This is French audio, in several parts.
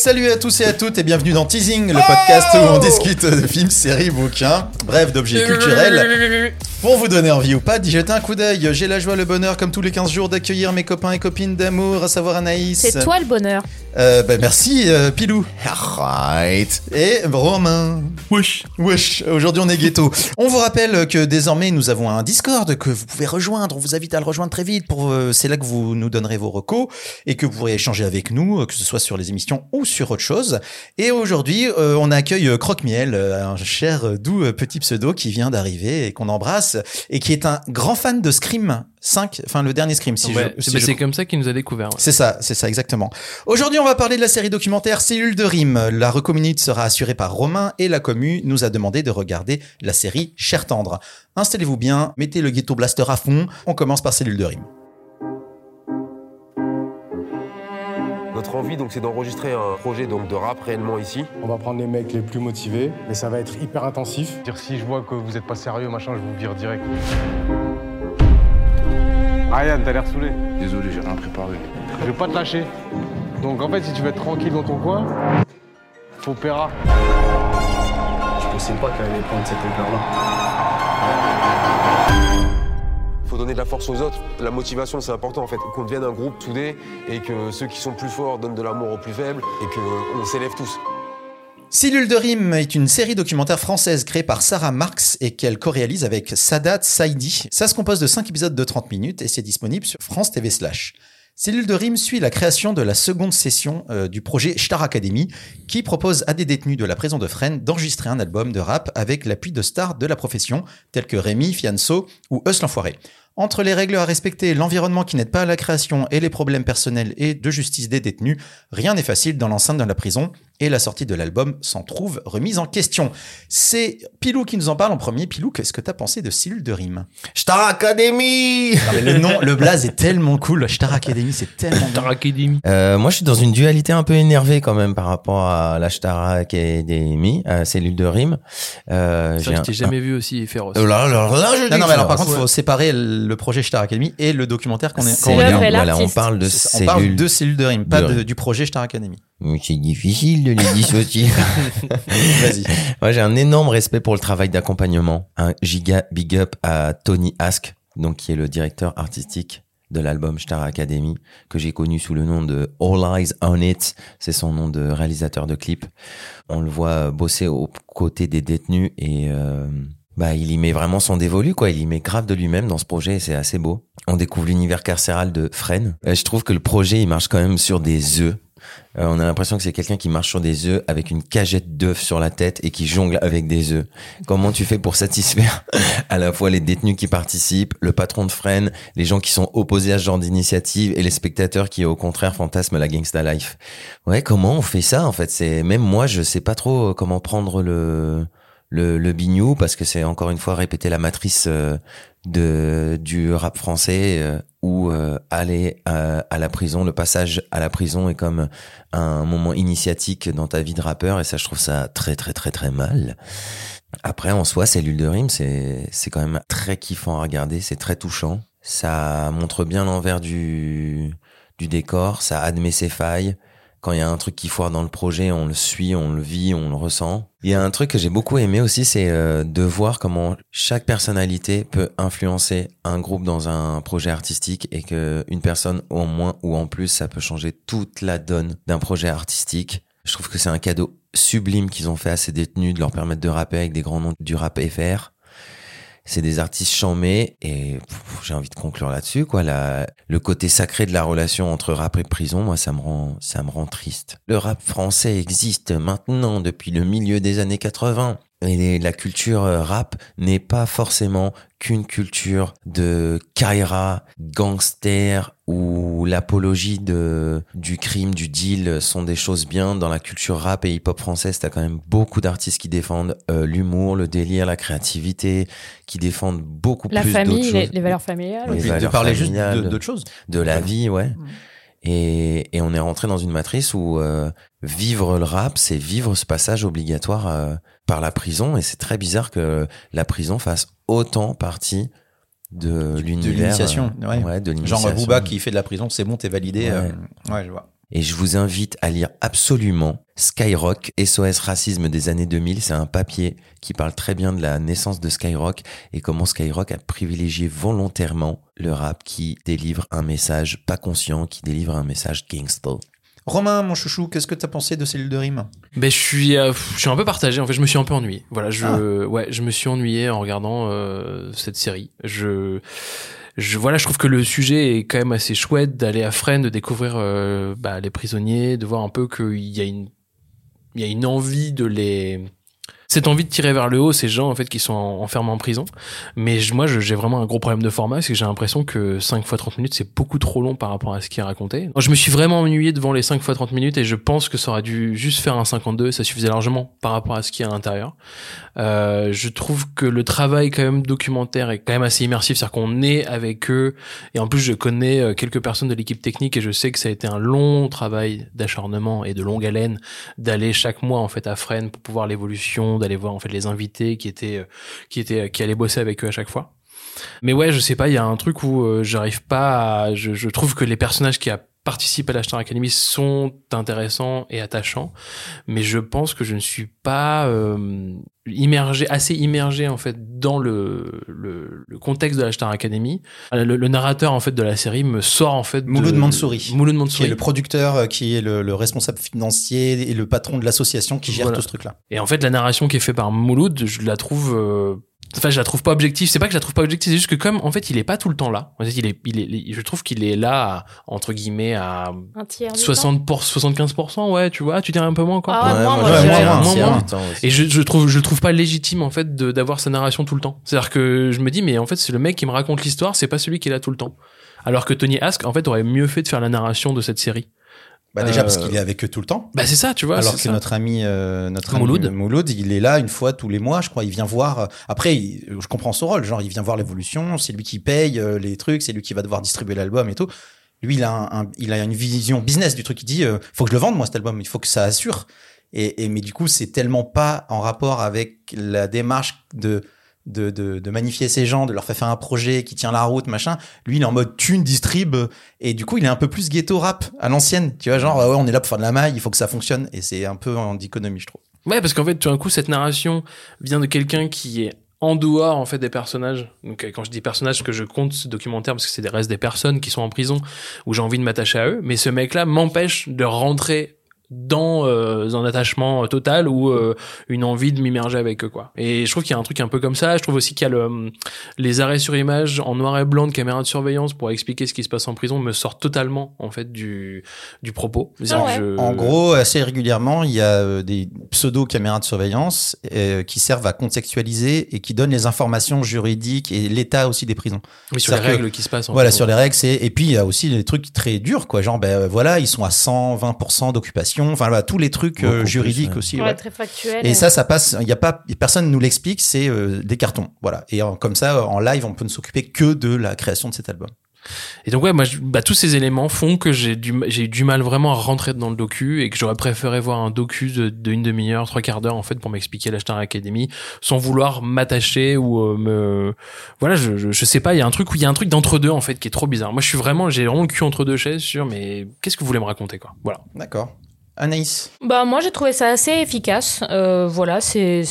Salut à tous et à toutes et bienvenue dans Teasing, le podcast où on discute de films, séries, bouquins, bref, d'objets culturels. Pour vous donner envie ou pas d'y jeter un coup d'œil, j'ai la joie, le bonheur, comme tous les 15 jours, d'accueillir mes copains et copines d'amour, à savoir Anaïs. C'est toi le bonheur. Euh, bah, merci, euh, Pilou. Right. Et Romain. Wesh. Wesh, aujourd'hui on est ghetto. On vous rappelle que désormais nous avons un Discord que vous pouvez rejoindre. On vous invite à le rejoindre très vite. Pour euh, c'est là que vous nous donnerez vos recos et que vous pourrez échanger avec nous, euh, que ce soit sur les émissions ou sur autre chose. Et aujourd'hui, euh, on accueille euh, Croque-Miel, un cher doux petit pseudo qui vient d'arriver et qu'on embrasse et qui est un grand fan de Scream 5, enfin le dernier Scream. Si Ouais, je, si c'est comme ça qu'il nous a découvert. ouais. c'est ça, c'est ça exactement. Aujourd'hui, on va parler de la série documentaire Cellule de rime. La recominute sera assurée par Romain et la commu nous a demandé de regarder la série Cher Tendre. Installez-vous bien, mettez le ghetto blaster à fond. On commence par Cellule de rime. Notre envie, donc, c'est d'enregistrer un projet donc, de rap réellement ici. On va prendre les mecs les plus motivés, mais ça va être hyper intensif. Dire si je vois que vous êtes pas sérieux, machin, je vous vire direct. Ryan, t'as l'air saoulé. Désolé, j'ai rien préparé. Je vais pas te lâcher. Donc en fait, si tu veux être tranquille dans ton coin, faut péra. Je pensais pas qu'elle allait prendre cette ampleur-là. Il faut donner de la force aux autres. La motivation, c'est important en fait. Qu'on devienne un groupe soudé et que ceux qui sont plus forts donnent de l'amour aux plus faibles et qu'on s'élève tous. Cellule de rime est une série documentaire française créée par Sarah Marx et qu'elle co-réalise avec Sadat Saidi. Ça se compose de 5 épisodes de 30 minutes et c'est disponible sur France TV Slash. Cellule de rime suit la création de la seconde session euh, du projet Star Academy qui propose à des détenus de la prison de Fresnes d'enregistrer un album de rap avec l'appui de stars de la profession tels que Rémi, Fianso ou Eus l'Enfoiré. Entre les règles à respecter, l'environnement qui n'aide pas à la création et les problèmes personnels et de justice des détenus, rien n'est facile dans l'enceinte de la prison et la sortie de l'album s'en trouve remise en question. C'est Pilou qui nous en parle en premier. Pilou, qu'est-ce que t'as pensé de Cellule de rime? Star Academy Non, mais Le nom, le blaze est tellement cool. Star Academy, c'est tellement. Star Academy. euh, Moi, je suis dans une dualité un peu énervée quand même par rapport à la Star Academy, à Cellule de Rime. Euh, C'est j'ai vrai que un- je t'ai jamais vu aussi féroce. Oh là là là, je Non, non, mais alors par féroce. contre, il faut séparer le projet Star Academy et le documentaire qu'on est. C'est qu'on l'œuvre regarde. voilà, on parle de On parle Cellule. de Cellule de rime, pas de de- rime. du projet Star Academy. C'est difficile de les dissocier. Vas-y. Moi, j'ai un énorme respect pour le travail d'accompagnement. Un giga big up à Tony Ask, donc qui est le directeur artistique de l'album Star Academy, que j'ai connu sous le nom de All Eyes on It. C'est son nom de réalisateur de clips. On le voit bosser aux côtés des détenus et euh, bah il y met vraiment son dévolu quoi. Il y met grave de lui-même dans ce projet et c'est assez beau. On découvre l'univers carcéral de Fresnes. Euh, je trouve que le projet il marche quand même sur des œufs. Euh, on a l'impression que c'est quelqu'un qui marche sur des œufs avec une cagette d'œufs sur la tête et qui jongle avec des œufs. Comment tu fais pour satisfaire à la fois les détenus qui participent, le patron de Fresnes, les gens qui sont opposés à ce genre d'initiative et les spectateurs qui au contraire fantasment la gangsta life? Ouais, comment on fait ça en fait? C'est même moi je sais pas trop comment prendre le le, le bignou parce que c'est encore une fois répéter la matrice euh, de du rap français euh, où euh, aller à, à la prison, le passage à la prison est comme un moment initiatique dans ta vie de rappeur et ça je trouve ça très très très très mal. Après en soi, cellule de rime, c'est c'est quand même très kiffant à regarder, c'est très touchant. Ça montre bien l'envers du du décor, ça admet ses failles. Quand il y a un truc qui foire dans le projet, on le suit, on le vit, on le ressent. Il y a un truc que j'ai beaucoup aimé aussi, c'est euh, de voir comment chaque personnalité peut influencer un groupe dans un projet artistique et que une personne en moins ou en plus, ça peut changer toute la donne d'un projet artistique. Je trouve que c'est un cadeau sublime qu'ils ont fait à ces détenus de leur permettre de rapper avec des grands noms du rap FR. C'est des artistes chamés et j'ai envie de conclure là-dessus quoi. La, le côté sacré de la relation entre rap et prison, moi ça me rend ça me rend triste. Le rap français existe maintenant depuis le milieu des années 80 et les- la culture euh, rap n'est pas forcément qu'une culture de Kaira, gangster ou l'apologie de du crime, du deal sont des choses bien dans la culture rap et hip-hop française. T'as quand même beaucoup d'artistes qui défendent euh, l'humour, le délire, la créativité, qui défendent beaucoup La plus d'autres famille, les, choses les valeurs familiales. Les puis de valeurs parler juste d'autres choses. de la vie, ouais. Et, et on est rentré dans une matrice où euh, vivre le rap, c'est vivre ce passage obligatoire euh, par la prison. Et c'est très bizarre que la prison fasse autant partie de De l'univers. l'initiation. euh, ouais. ouais, de Genre. Booba qui fait de la prison, c'est bon, t'es validé. Ouais. euh, ouais, je vois. Et je vous invite à lire absolument Skyrock, SOS Racisme des années 2000. C'est un papier qui parle très bien de la naissance de Skyrock et comment Skyrock a privilégié volontairement le rap qui délivre un message pas conscient, qui délivre un message gangster. Romain, mon chouchou, qu'est-ce que t'as pensé de Cellule de Rime? Ben, je suis, euh, je suis un peu partagé. En fait, je me suis un peu ennuyé. Voilà, je, Ah. ouais, je me suis ennuyé en regardant euh, cette série. Je, je, voilà, je trouve que le sujet est quand même assez chouette d'aller à Fresnes, de découvrir euh, bah, les prisonniers, de voir un peu qu'il y a une, il y a une envie de les, cette envie de tirer vers le haut ces gens en fait qui sont en- enfermés en prison. Mais moi, j'ai vraiment un gros problème de format, c'est que j'ai l'impression que 5 fois 30 minutes, c'est beaucoup trop long par rapport à ce qui est raconté. Je me suis vraiment ennuyé devant les 5 fois 30 minutes et je pense que ça aurait dû juste faire un 52, ça suffisait largement par rapport à ce qui est à l'intérieur. Euh, je trouve que le travail quand même documentaire est quand même assez immersif, c'est-à-dire qu'on est avec eux et en plus je connais euh, quelques personnes de l'équipe technique et je sais que ça a été un long travail d'acharnement et de longue haleine d'aller chaque mois en fait à Fresnes pour pouvoir l'évolution, d'aller voir en fait les invités qui étaient euh, qui étaient qui allaient bosser avec eux à chaque fois. Mais ouais, je sais pas, il y a un truc où euh, j'arrive pas à, je, je trouve que les personnages qui a- participent à la Star Academy sont intéressants et attachants, mais je pense que je ne suis pas euh, immergé, assez immergé en fait dans le, le, le contexte de la Star Academy. Le, le narrateur en fait de la série me sort en fait de- Mouloud Mansouri. Mouloud Qui est Mansouri. le producteur, euh, qui est le, le responsable financier et le patron de l'association qui gère Voilà. tout ce truc-là. Et en fait, la narration qui est faite par Mouloud, je la trouve. euh, Enfin, je la trouve pas objective. C'est pas que je la trouve pas objective, c'est juste que comme en fait, il est pas tout le temps là. En fait, il est, il est, je trouve qu'il est là à, entre guillemets à Un tiers du 60 pour 75 ouais, tu vois, tu dirais un peu moins encore. Ah, Ouais, moi, moi, moi, moins, moins. Et je, je trouve, je le trouve pas légitime en fait d'avoir sa narration tout le temps. C'est-à-dire que je me dis, mais en fait, c'est le mec qui me raconte l'histoire, c'est pas celui qui est là tout le temps. Alors que Tony Ask, en fait, aurait mieux fait de faire la narration de cette série. Bah déjà Euh, parce qu'il est avec eux tout le temps. Bah c'est ça, tu vois. Alors que ça. notre ami, euh, notre ami Mouloud. Mouloud, il est là une fois tous les mois, je crois. Il vient voir. euh, Après, il- je comprends son rôle. Genre, il vient voir l'évolution. C'est lui qui paye euh, les trucs. C'est lui qui va devoir distribuer l'album et tout. Lui, il a, un, un- il a une vision business du truc. Il dit, euh, faut que je le vende moi cet album. Il faut que ça assure. Et, et mais du coup, c'est tellement pas en rapport avec la démarche de de, de, de magnifier ces gens, de leur faire faire un projet qui tient la route, machin. Lui, il est en mode thune, distrib, et du coup, il est un peu plus ghetto rap à l'ancienne. Tu vois, genre, ouais, on est là pour faire de la maille, il faut que ça fonctionne, et c'est un peu en dichotomie, je trouve. Ouais, parce qu'en fait, tout d'un coup, cette narration vient de quelqu'un qui est en dehors en fait des personnages. Donc euh, quand je dis personnages, que je compte ce documentaire parce que c'est des restes des personnes qui sont en prison où j'ai envie de m'attacher à eux, mais ce mec-là m'empêche de rentrer dans euh, un attachement total ou euh, une envie de m'immerger avec eux quoi. Et je trouve qu'il y a un truc un peu comme ça. Je trouve aussi qu'il y a le, les arrêts sur image en noir et blanc de caméra de surveillance pour expliquer ce qui se passe en prison me sortent totalement en fait du du propos. Ah ouais. que je- En gros, assez régulièrement, il y a euh, des pseudo-caméras de surveillance euh, qui servent à contextualiser et qui donnent les informations juridiques et l'état aussi des prisons. oui, sur les que- règles qui se passent. En Voilà, fait. sur les règles, c'est et puis il y a aussi les trucs très durs, quoi. Genre, ben euh, voilà, ils sont à 120% d'occupation. Enfin, voilà, tous les trucs euh, plus, juridiques ouais. aussi. Ouais, ouais. très factuel. Et ça, ça passe. Il y a pas, personne nous l'explique. C'est euh, des cartons, voilà. Et euh, comme ça, en live, on peut ne s'occuper que de la création de cet album. Et donc ouais, moi, je- bah, tous ces éléments font que j'ai du, j'ai eu du mal vraiment à rentrer dans le docu et que j'aurais préféré voir un docu de, de une demi-heure, trois quarts d'heure en fait pour m'expliquer la Star Academy, sans vouloir m'attacher ou euh, me, voilà, je, je, je sais pas, il y a un truc où il y a un truc d'entre deux en fait qui est trop bizarre. Moi, je suis vraiment, j'ai vraiment le cul entre deux chaises sur, mais qu'est-ce que vous voulez me raconter quoi? Voilà. D'accord. Anaïs. Bah moi j'ai trouvé ça assez efficace. Euh, voilà, c'est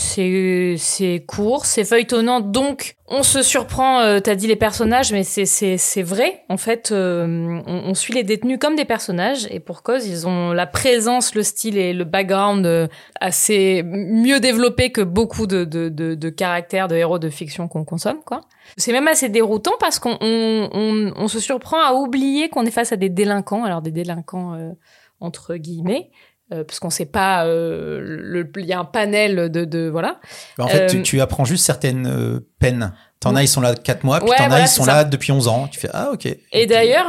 court, c'est feuilletonnant, donc on se surprend. Euh, T'as dit les personnages, mais c'est vrai. En fait, euh, on, on suit les détenus comme des personnages et pour cause, ils ont la présence, le style et le background euh, assez mieux développés que beaucoup de de de, de caractères de héros de fiction qu'on consomme, quoi. C'est même assez déroutant parce qu'on on, on, on se surprend à oublier qu'on est face à des délinquants. Alors des délinquants euh, entre guillemets, euh, parce qu'on sait pas, euh, le- il y a un panel de, de voilà. En fait, tu, Euh, tu apprends juste certaines euh, peines. T'en as, ils sont là 4 mois, puis Ouais, t'en as, voilà, ils sont là depuis 11 ans. Tu fais, ah, ok. Et d'ailleurs,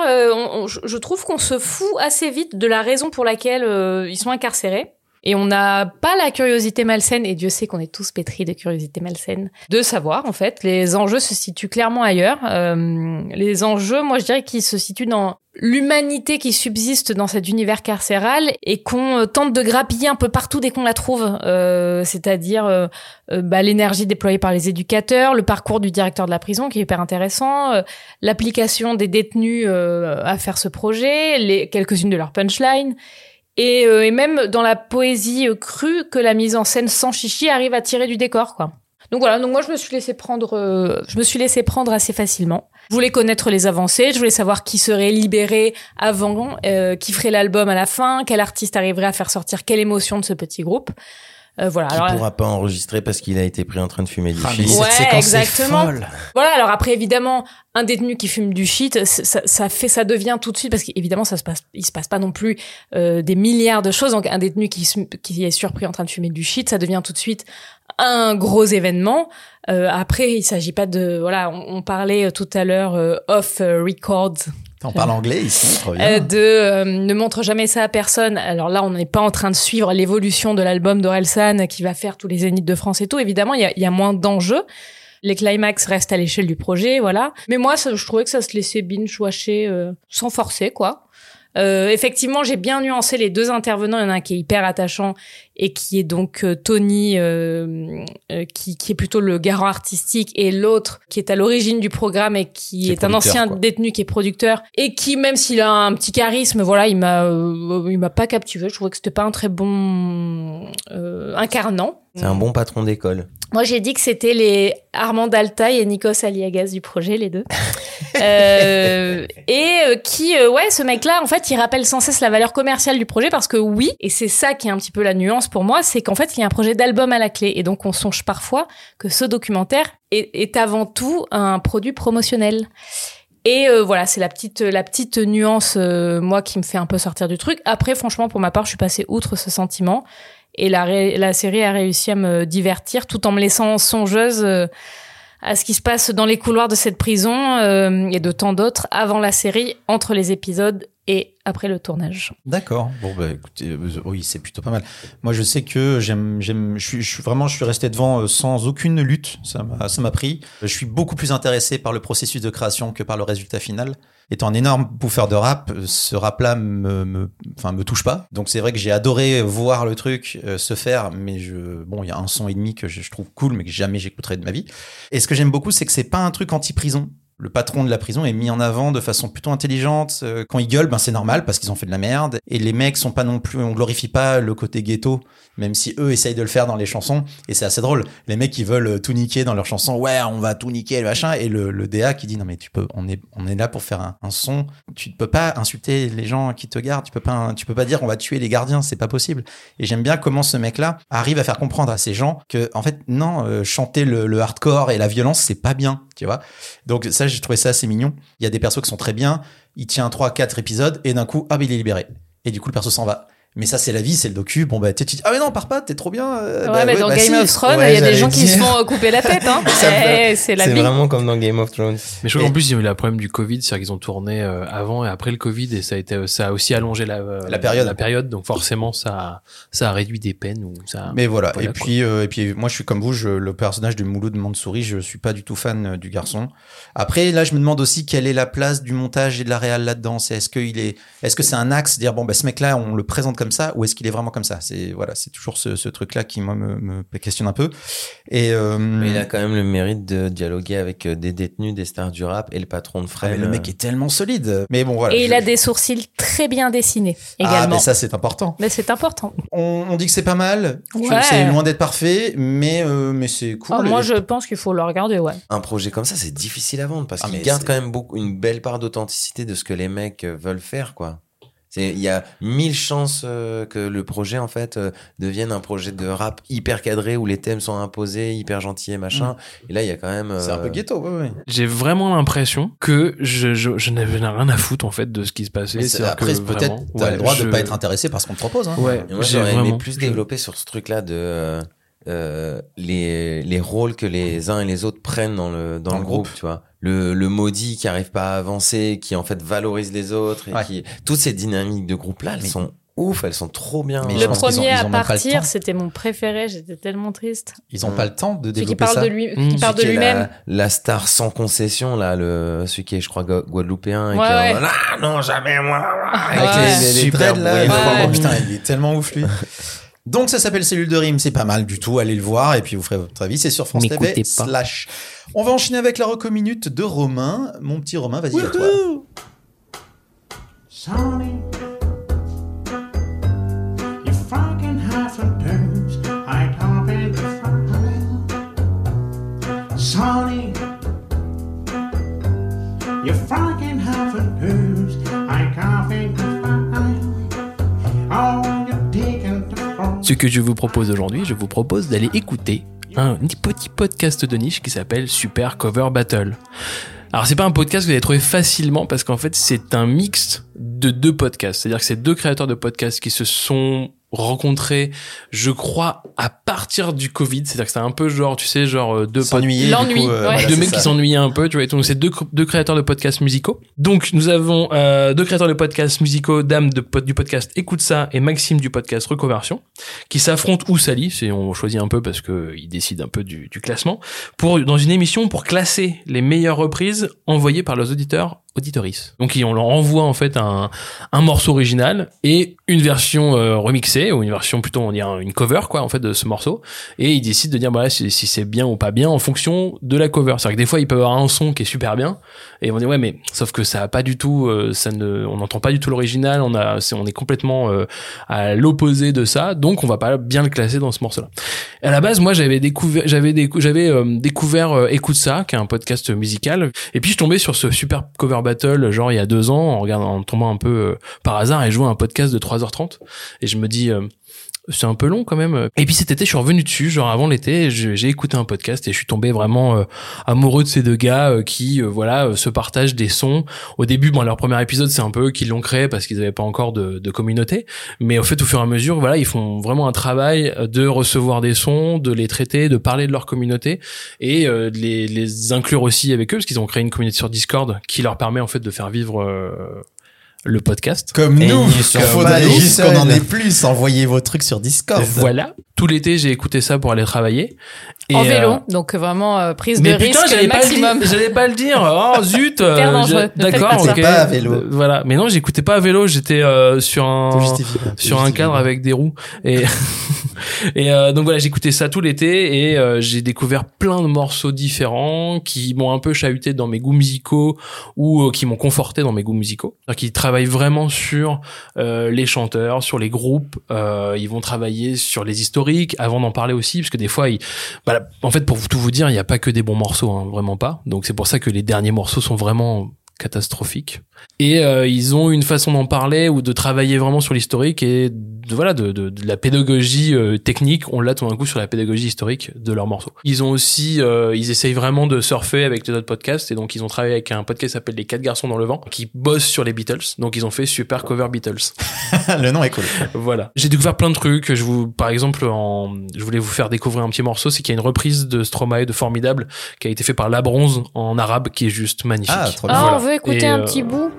je trouve qu'on se fout assez vite de la raison pour laquelle ils sont incarcérés. Et on n'a pas la curiosité malsaine, et Dieu sait qu'on est tous pétris de curiosité malsaine, de savoir en fait. Les enjeux se situent clairement ailleurs. Euh, les enjeux, moi je dirais qu'ils se situent dans l'humanité qui subsiste dans cet univers carcéral et qu'on tente de grappiller un peu partout dès qu'on la trouve. Euh, C'est-à-dire euh, euh, bah, l'énergie déployée par les éducateurs, le parcours du directeur de la prison qui est hyper intéressant, euh, l'application des détenus à faire ce projet, les quelques-unes de leurs punchlines. Et, euh, et même dans la poésie euh, crue que la mise en scène sans chichi arrive à tirer du décor, quoi. Donc voilà, donc moi je me suis laissé prendre, euh, je me suis laissé prendre assez facilement. Je voulais connaître les avancées, je voulais savoir qui serait libéré avant, euh, qui ferait l'album à la fin, quel artiste arriverait à faire sortir quelle émotion de ce petit groupe. Euh, voilà. Qui Alors, pourra pas enregistrer parce qu'il a été pris en train de fumer du Ah, shit. cette Ouais, séquence est exactement. folle. Voilà, alors après évidemment, un détenu qui fume du shit, ça, ça fait, ça devient tout de suite parce qu'évidemment ça se passe, il se passe pas non plus euh, des milliards de choses. Donc un détenu qui, se- qui est surpris en train de fumer du shit, ça devient tout de suite un gros événement. Euh, après, il s'agit pas de, voilà, on, on parlait euh, tout à l'heure euh, off euh, records On parle anglais ici, euh, de euh, ne montre jamais ça à personne. Alors là, on n'est pas en train de suivre l'évolution de l'album d'Orelsan qui va faire tous les zéniths de France et tout. Évidemment, il y a, y a moins d'enjeux. Les climax restent à l'échelle du projet, voilà. Mais moi, ça, je trouvais que ça se laissait binge-watcher euh, sans forcer, quoi. Euh, effectivement, j'ai bien nuancé les deux intervenants. Il y en a un qui est hyper attachant et qui est donc euh, Tony, euh, euh, qui, qui est plutôt le garant artistique, et l'autre qui est à l'origine du programme et qui est est, un ancien quoi. détenu qui est producteur et qui, même s'il a un petit charisme, voilà, il m'a, euh, il m'a pas captivé. Je trouvais que c'était pas un très bon euh, incarnant. C'est un bon patron d'école. Moi, j'ai dit que c'était les Armand Altaï et Nikos Aliagas du projet, les deux. Euh, et qui, ouais, ce mec-là, en fait, il rappelle sans cesse la valeur commerciale du projet parce que oui, et c'est ça qui est un petit peu la nuance pour moi, c'est qu'en fait, il y a un projet d'album à la clé. Et donc, on songe parfois que ce documentaire est, avant tout un produit promotionnel. Et euh, voilà, c'est la petite la petite nuance euh, moi qui me fait un peu sortir du truc. Après franchement pour ma part, je suis passée outre ce sentiment et la la série a réussi à me divertir tout en me laissant songeuse euh, à ce qui se passe dans les couloirs de cette prison et de tant d'autres avant la série, entre les épisodes et après le tournage. D'accord. Bon bah écoutez, euh, oui, c'est plutôt pas mal. Moi, je sais que j'aime, j'aime, je suis, je suis vraiment, je suis resté devant euh, sans aucune lutte. Ça m'a, ça m'a pris. Je suis beaucoup plus intéressé par le processus de création que par le résultat final. Étant un énorme bouffeur de rap, euh, ce rap-là me, me, me touche pas. Donc c'est vrai que j'ai adoré voir le truc se faire, mais je, bon, il y a un son et demi que je, je trouve cool, mais que jamais j'écouterai de ma vie. Et ce que j'aime beaucoup, c'est que c'est pas un truc anti-prison le patron de la prison est mis en avant de façon plutôt intelligente. Euh, Quand ils gueulent, ben c'est normal parce qu'ils ont fait de la merde. Et les mecs sont pas non plus, on glorifie pas le côté ghetto, même si eux essayent de le faire dans les chansons. Et c'est assez drôle. Les mecs, ils veulent tout niquer dans leurs chansons. Ouais, on va tout niquer, le machin. Et le, le DA qui dit non mais tu peux, on est, on est là pour faire un, un son. Tu ne peux pas insulter les gens qui te gardent. Tu peux pas, tu peux pas dire on va tuer les gardiens. C'est pas possible. Et j'aime bien comment ce mec-là arrive à faire comprendre à ces gens que en fait non, euh, chanter le, le hardcore et la violence c'est pas bien. Tu vois. Donc ça, j'ai trouvé ça assez mignon. Il y a des persos qui sont très bien. Il tient 3 4 épisodes et d'un coup, ah, il est libéré. Et du coup, le perso s'en va. Mais ça, c'est la vie, c'est le docu. Bon, bah, tu tu dis, ah, mais non, pars pas, t'es trop bien. Euh, ouais, bah, mais ouais, dans bah, Game si. of Thrones, il Ouais, y a des gens qui se font euh, couper la tête. Hein. Eh, c'est la C'est vie. vraiment comme dans Game of Thrones. Mais je crois qu'en plus, il y a eu le problème du Covid, c'est-à-dire qu'ils ont tourné euh, avant et après le Covid et ça a été, ça a aussi allongé la, euh, La période. La période, donc forcément, ça, a- ça a réduit des peines ou ça. Mais voilà. Voilà, et quoi. puis, euh, et puis, moi, je suis comme vous. Je, le personnage de Mouloud Mansouri, je suis pas du tout fan euh, du garçon. Après, là, je me demande aussi quelle est la place du montage et de la réal là-dedans. C'est est-ce qu'il est, est-ce que c'est un axe, dire bon, bah, ce mec-là, on le présente comme ça, ou est-ce qu'il est vraiment comme ça? C'est voilà, c'est toujours ce, ce truc-là qui moi me, me questionne un peu. Et euh, Mais il a quand même le mérite de dialoguer avec euh, des détenus, des stars du rap et le patron de ah, Frame. mais le mec est tellement solide. Mais bon, voilà. Et il a des sourcils très bien dessinés également. Ah, mais ça, c'est important. Mais c'est important. On, on dit que c'est pas mal. Ouais. C'est loin d'être parfait, mais euh, mais c'est cool. Ah, moi, Et- je pense qu'il faut le regarder, ouais. Un projet comme ça, c'est difficile à vendre parce Ah, qu'il garde quand même beaucoup, une belle part d'authenticité de ce que les mecs euh, veulent faire, quoi. C'est, il y a mille chances euh, que le projet, en fait, euh, devienne un projet de rap hyper cadré où les thèmes sont imposés, hyper gentils et machin. Et là, il y a quand même. C'est un euh, peu ghetto, ouais, ouais. J'ai vraiment l'impression que je, je, je n'avais rien à foutre en fait de ce qui se passait. Mais c'est- après, que peut-être vraiment, t'as ouais, le droit de je- pas être intéressé par ce qu'on te propose. Hein. Ouais, moi, j'aurais aimé plus je- développer sur ce truc-là de euh, euh, les, les rôles que les uns et les autres prennent dans le, dans, le groupe, tu vois. Le, le maudit qui arrive pas à avancer, qui en fait valorise les autres, et Ouais. qui, toutes ces dynamiques de groupe-là, elles Mais- sont ouf, elles sont trop bien. Mais Le ont- premier à partir, c'était mon préféré. J'étais tellement triste. Ils ont pas le temps de Celui qui développer parle ça. de lui, Mmh. qui parle de Celui lui-même. La, la star sans concession, là, le, celui qui est, je crois, gua- guadeloupéen. et Ouais, qui est en ouais. mode, Ah, non, jamais moi. Avec Ouais. les, les, les Super dreads, là. putain, il est tellement ouf, lui. Donc, ça s'appelle Cellule de Rime. C'est pas mal du tout. Allez le voir et puis vous ferez votre avis. C'est sur France TV. pas. Slash. On va enchaîner avec la reco minute de Romain. Mon petit Romain, vas-y, à toi. Sonny, Ce que je vous propose aujourd'hui, je vous propose d'aller écouter un petit podcast de niche qui s'appelle Super Cover Battle. Alors c'est pas un podcast que vous allez trouver facilement parce qu'en fait c'est un mix de deux podcasts. C'est-à-dire que c'est deux créateurs de podcasts qui se sont rencontrés, je crois, à partir du Covid. C'est-à-dire que c'est un peu genre, tu sais, genre euh, deux podcasts S'ennuyer. L'ennui, euh, ouais. voilà, deux mecs ça. qui s'ennuyaient un peu, tu vois. Donc c'est deux, deux créateurs de podcasts musicaux. Donc nous avons euh, deux créateurs de podcasts musicaux, Dame de, du podcast Écoute ça et Maxime du podcast Reconversion, qui s'affrontent ou s'allient, c'est on choisit un peu parce que ils décident un peu du, du classement, pour dans une émission pour classer les meilleures reprises envoyées par leurs auditeurs auditoris. Donc on leur envoie en fait un, un morceau original et une version euh, remixée ou une version plutôt on dirait une cover quoi en fait de ce morceau et ils décident de dire bah, si, si c'est bien ou pas bien en fonction de la cover. C'est-à-dire que des fois ils peuvent avoir un son qui est super bien et vont dire ouais mais sauf que ça a pas du tout euh, ça ne on n'entend pas du tout l'original, on a c'est on est complètement euh, à l'opposé de ça donc on va pas bien le classer dans ce morceau-là. À la base moi j'avais découvert j'avais j'avais découvert Écoute ça qui est un podcast musical et puis je tombais sur ce super cover battle genre il y a deux ans en regardant en tombant un peu euh, par hasard et vois un podcast de 3h30 et je me dis euh, c'est un peu long quand même. Et puis cet été, je suis revenu dessus, genre avant l'été, j'ai écouté un podcast et je suis tombé vraiment euh, amoureux de ces deux gars euh, qui, euh, voilà, euh, se partagent des sons. Au début, bon, leur premier épisode, c'est un peu eux qui l'ont créé parce qu'ils n'avaient pas encore de, de communauté. Mais au fait, au fur et à mesure, voilà, ils font vraiment un travail de recevoir des sons, de les traiter, de parler de leur communauté et euh, de les, les inclure aussi avec eux parce qu'ils ont créé une communauté sur Discord qui leur permet en fait de faire vivre euh, le podcast. Comme Et nous, faudrait pas juste qu'on en ait plus. Envoyez vos trucs sur Discord. Voilà. Tout l'été, j'ai écouté ça pour aller travailler. Et, en vélo, euh, donc vraiment euh, prise de mais putain, risque j'allais pas, le maximum. dire, j'allais pas le dire. Oh zut. euh, D'accord, ok. Pas à vélo. Euh, Voilà. Mais non, j'écoutais pas à vélo. J'étais euh, sur un sur un cadre avec des roues et et euh, donc voilà j'écoutais ça tout l'été et euh, j'ai découvert plein de morceaux différents qui m'ont un peu chahuté dans mes goûts musicaux ou euh, qui m'ont conforté dans mes goûts musicaux C'est-à-dire qu'ils travaillent vraiment sur euh, les chanteurs sur les groupes euh, ils vont travailler sur les historiques avant d'en parler aussi parce que des fois ils, bah, en fait pour tout vous dire il n'y a pas que des bons morceaux hein, vraiment pas. Donc c'est pour ça que les derniers morceaux sont vraiment catastrophiques et euh, ils ont une façon d'en parler ou de travailler vraiment sur l'historique et de, voilà de, de, de la pédagogie euh, technique on l'a tout d'un coup sur la pédagogie historique de leurs morceaux ils ont aussi euh, ils essayent vraiment de surfer avec les autres podcasts et donc ils ont travaillé avec un podcast qui s'appelle les quatre garçons dans le vent qui bosse sur les Beatles donc ils ont fait super cover Beatles Le nom est cool. voilà. J'ai découvert plein de trucs. Je vous, par exemple, en, je voulais vous faire découvrir un petit morceau. C'est qu'il y a une reprise de Stromae de Formidable qui a été fait par La Bronze en arabe qui est juste magnifique. Ah, trop Ah, bien. Voilà. on veut écouter Et, un euh, petit bout.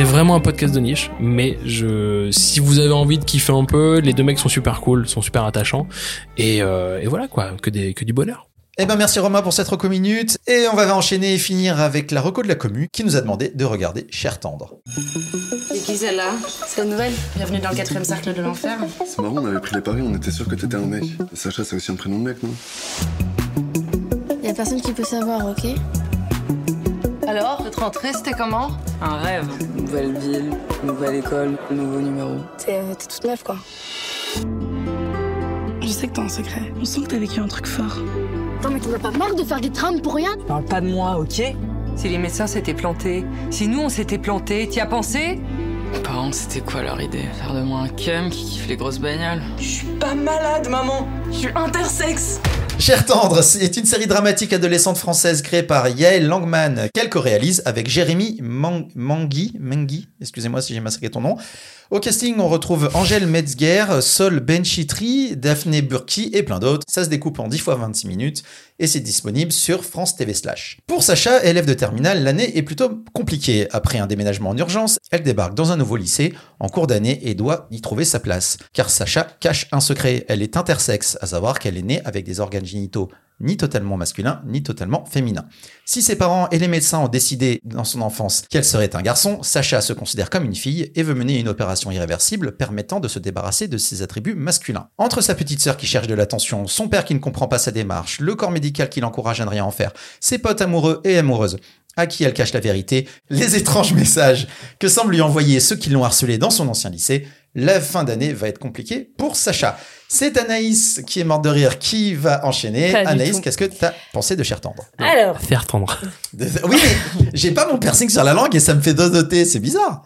C'est vraiment un podcast de niche, mais je, si vous avez envie de kiffer un peu, les deux mecs sont super cool, sont super attachants, et, euh, et voilà quoi, que des, que du bonheur. Eh ben merci Romain pour cette reco minute et on va enchaîner et finir avec la reco de la commu qui nous a demandé de regarder Cher tendre. Et qui celle-là C'est une nouvelle? Bienvenue dans le quatrième cercle de l'enfer. C'est marrant, on avait pris les paris, on était sûr que t'étais un mec. Sacha, c'est aussi un prénom de mec, non? Y a personne qui peut savoir, ok? Alors, votre rentrée, c'était comment? Un rêve. Nouvelle ville, nouvelle école, nouveau numéro. T'es euh, t'es toute neuve, quoi. Je sais que t'as un secret. On sent que t'as vécu un truc fort. Attends, mais t'en as pas marre de faire des trames pour rien? Parle pas de moi, ok? Si les médecins s'étaient plantés, si nous on s'était plantés, t'y as pensé? Par contre, c'était quoi leur idée? Faire de moi un cum qui kiffe les grosses bagnoles? Je suis pas malade, maman. Je suis intersexe. Cher Tendre, c'est une série dramatique adolescente française créée par Yael Langman, qu'elle co-réalise avec Jérémy Mang- Mangui, Mengui, excusez-moi si j'ai massacré ton nom. Au casting, on retrouve Angèle Metzger, Sol Benchitri, Daphné Burki et plein d'autres. Ça se découpe en 10 fois 26 minutes et c'est disponible sur France TV Slash. Pour Sacha, élève de terminale, l'année est plutôt compliquée. Après un déménagement en urgence, elle débarque dans un nouveau lycée en cours d'année et doit y trouver sa place. Car Sacha cache un secret, elle est intersexe, à savoir qu'elle est née avec des organes génitaux ni totalement masculins, ni totalement féminins. Si ses parents et les médecins ont décidé dans son enfance qu'elle serait un garçon, Sacha se considère comme une fille et veut mener une opération irréversible permettant de se débarrasser de ses attributs masculins. Entre sa petite sœur qui cherche de l'attention, son père qui ne comprend pas sa démarche, le corps médical qui l'encourage à ne rien en faire, ses potes amoureux et amoureuses, à qui elle cache la vérité, les étranges messages que semblent lui envoyer ceux qui l'ont harcelé dans son ancien lycée, la fin d'année va être compliquée pour Sacha. C'est Anaïs qui est morte de rire qui va enchaîner. Pas Anaïs, qu'est-ce que t'as pensé de Cher Tendre? Alors, Faire tendre. Oui, mais j'ai pas mon piercing sur la langue et ça me fait dodoter, c'est bizarre.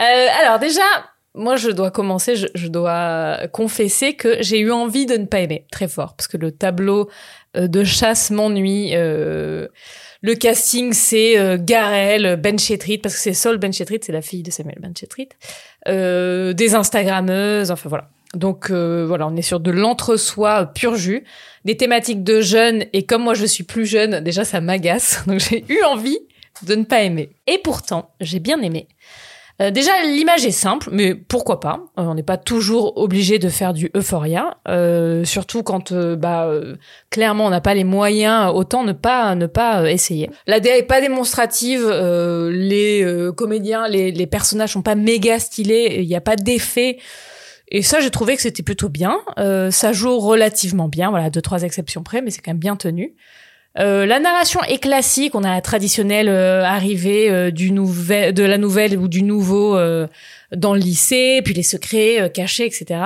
euh, alors déjà, moi je dois commencer, je, je dois confesser que j'ai eu envie de ne pas aimer très fort parce que le tableau euh, de chasse m'ennuie. euh, le casting, c'est euh, Garel, Benchetrit, parce que c'est Sol Benchetrit, c'est la fille de Samuel Benchetrit, euh, des Instagrammeuses, enfin voilà. Donc euh, voilà, on est sur de l'entre-soi pur jus, des thématiques de jeunes, et comme moi je suis plus jeune, déjà ça m'agace, donc j'ai eu envie de ne pas aimer. Et pourtant, j'ai bien aimé. Euh, déjà, l'image est simple, mais pourquoi pas? Euh, On n'est pas toujours obligé de faire du euphoria, euh, surtout quand, euh, bah, clairement, on n'a pas les moyens. Autant ne pas ne pas essayer. La DA est pas démonstrative. les comédiens, les, personnages sont pas méga stylés. Il n'y a pas d'effet. Et ça, j'ai trouvé que c'était plutôt bien. Ça joue relativement bien, voilà, deux trois exceptions près, mais c'est quand même bien tenu. Euh, la narration est classique, on a la traditionnelle euh, arrivée euh, du nouvel, de la nouvelle ou du nouveau euh, dans le lycée, puis les secrets euh, cachés, etc.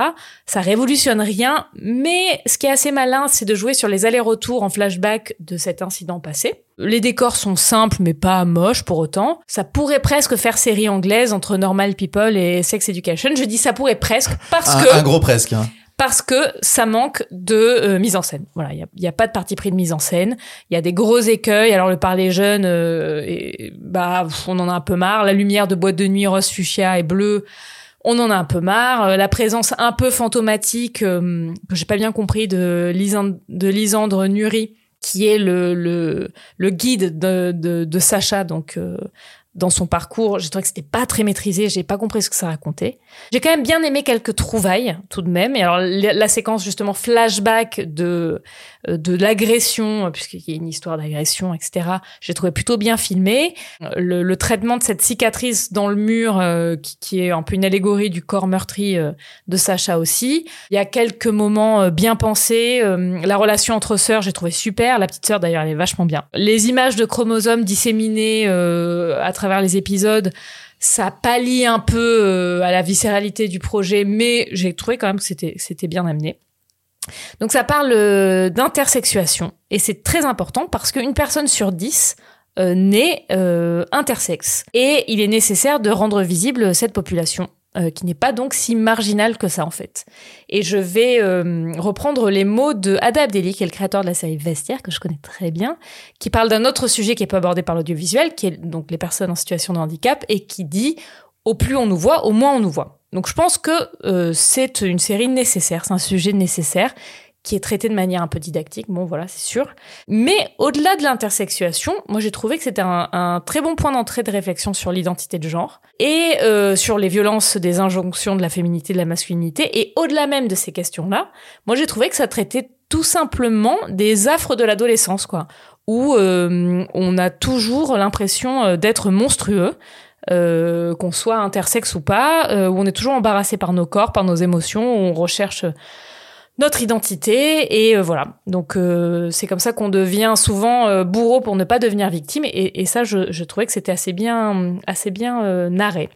Ça révolutionne rien, mais ce qui est assez malin, c'est de jouer sur les allers-retours en flashback de cet incident passé. Les décors sont simples, mais pas moches pour autant. Ça pourrait presque faire série anglaise entre Normal People et Sex Education. Je dis ça pourrait presque parce Un, que un gros presque. hein. Parce que ça manque de euh, mise en scène. Voilà, il y a, pas de parti pris de mise en scène. Il y a des gros écueils. Alors le parler jeune, euh, bah on en a un peu marre. La lumière de boîte de nuit rose fuchsia et bleue, on en a un peu marre. Euh, la présence un peu fantomatique que j'ai pas bien compris de Lisandre, Nuri, qui est le guide de, de, de Sacha, donc. Dans son parcours, j'ai trouvé que c'était pas très maîtrisé, j'ai pas compris ce que ça racontait. J'ai quand même bien aimé quelques trouvailles tout de même. Et alors la, la séquence justement flashback de de l'agression, euh, puisqu'il y a une histoire d'agression, etc. J'ai trouvé plutôt bien filmé. Euh, Le, le traitement de cette cicatrice dans le mur, euh, qui, qui est un peu une allégorie du corps meurtri euh, de Sacha aussi. Il y a quelques moments euh, bien pensés. Euh, La relation entre sœurs, j'ai trouvé super. La petite sœur d'ailleurs, elle est vachement bien. Les images de chromosomes disséminées euh, à travers les épisodes ça pallie un peu euh, à la viscéralité du projet, mais j'ai trouvé quand même que c'était c'était bien amené. Donc ça parle euh, d'intersexuation et c'est très important parce qu'une personne sur dix euh, naît euh, intersexe et il est nécessaire de rendre visible cette population qui n'est pas donc si marginale que ça en fait. Et je vais reprendre les mots de Ada Abdelli, qui est le créateur de la série Vestiaire que je connais très bien, qui parle d'un autre sujet qui est pas abordé par l'audiovisuel, qui est donc les personnes en situation de handicap et qui dit au plus on nous voit, au moins on nous voit. Donc je pense que euh, c'est une série nécessaire, c'est un sujet nécessaire qui est traité de manière un peu didactique, bon voilà, c'est sûr. Mais au-delà de l'intersexuation, moi j'ai trouvé que c'était un, un très bon point d'entrée de réflexion sur l'identité de genre et euh, sur les violences des injonctions de la féminité, de la masculinité. Et au-delà même de ces questions-là, moi j'ai trouvé que ça traitait tout simplement des affres de l'adolescence, quoi, où euh, on a toujours l'impression euh, d'être monstrueux. Euh, qu'on soit intersexe ou pas, euh, où on est toujours embarrassé par nos corps, par nos émotions, où on recherche notre identité et euh, voilà. Donc c'est comme ça qu'on devient souvent bourreau pour ne pas devenir victime et, ça je, je trouvais que c'était assez bien assez bien narré.